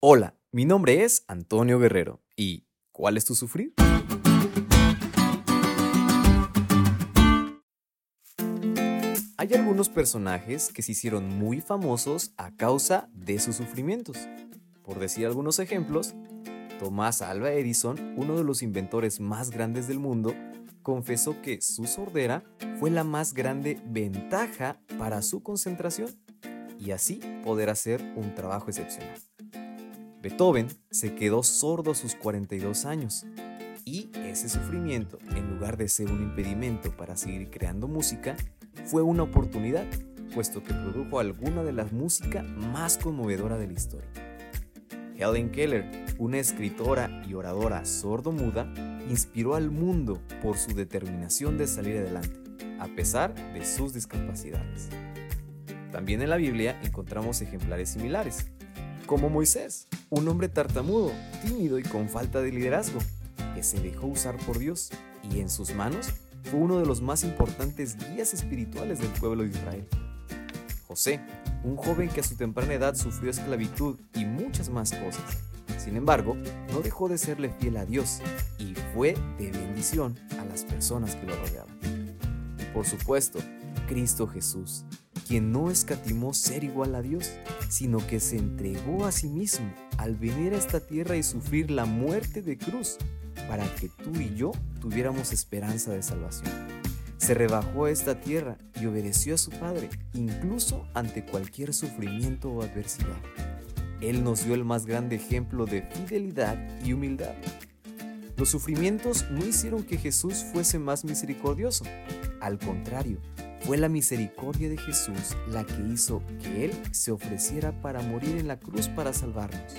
Hola, mi nombre es Antonio Guerrero y ¿cuál es tu sufrir? Hay algunos personajes que se hicieron muy famosos a causa de sus sufrimientos. Por decir algunos ejemplos, Tomás Alva Edison, uno de los inventores más grandes del mundo, confesó que su sordera fue la más grande ventaja para su concentración y así poder hacer un trabajo excepcional. Beethoven se quedó sordo a sus 42 años y ese sufrimiento, en lugar de ser un impedimento para seguir creando música, fue una oportunidad, puesto que produjo alguna de la música más conmovedora de la historia. Helen Keller, una escritora y oradora sordo-muda, inspiró al mundo por su determinación de salir adelante, a pesar de sus discapacidades. También en la Biblia encontramos ejemplares similares, como Moisés, un hombre tartamudo, tímido y con falta de liderazgo, que se dejó usar por Dios y en sus manos fue uno de los más importantes guías espirituales del pueblo de Israel. José, un joven que a su temprana edad sufrió esclavitud y muchas más cosas. Sin embargo, no dejó de serle fiel a Dios y fue de bendición a las personas que lo rodeaban. Por supuesto, Cristo Jesús, quien no escatimó ser igual a Dios, sino que se entregó a sí mismo al venir a esta tierra y sufrir la muerte de cruz para que tú y yo tuviéramos esperanza de salvación. Se rebajó a esta tierra y obedeció a su Padre, incluso ante cualquier sufrimiento o adversidad. Él nos dio el más grande ejemplo de fidelidad y humildad. Los sufrimientos no hicieron que Jesús fuese más misericordioso. Al contrario, fue la misericordia de Jesús la que hizo que Él se ofreciera para morir en la cruz para salvarnos.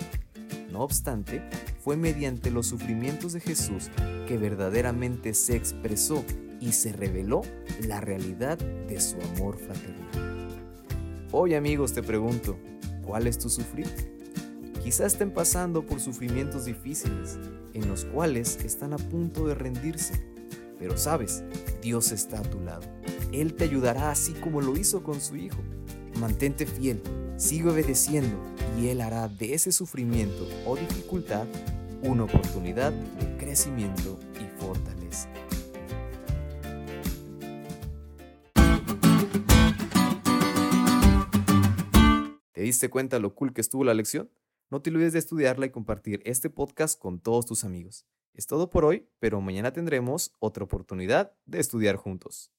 No obstante, fue mediante los sufrimientos de Jesús que verdaderamente se expresó y se reveló la realidad de su amor fraternal. Hoy amigos te pregunto, ¿cuál es tu sufrir? Quizás estén pasando por sufrimientos difíciles en los cuales están a punto de rendirse, pero sabes, Dios está a tu lado. Él te ayudará así como lo hizo con su Hijo. Mantente fiel, sigue obedeciendo y Él hará de ese sufrimiento o dificultad una oportunidad de crecimiento y fortaleza. ¿Te diste cuenta lo cool que estuvo la lección? No te olvides de estudiarla y compartir este podcast con todos tus amigos. Es todo por hoy, pero mañana tendremos otra oportunidad de estudiar juntos.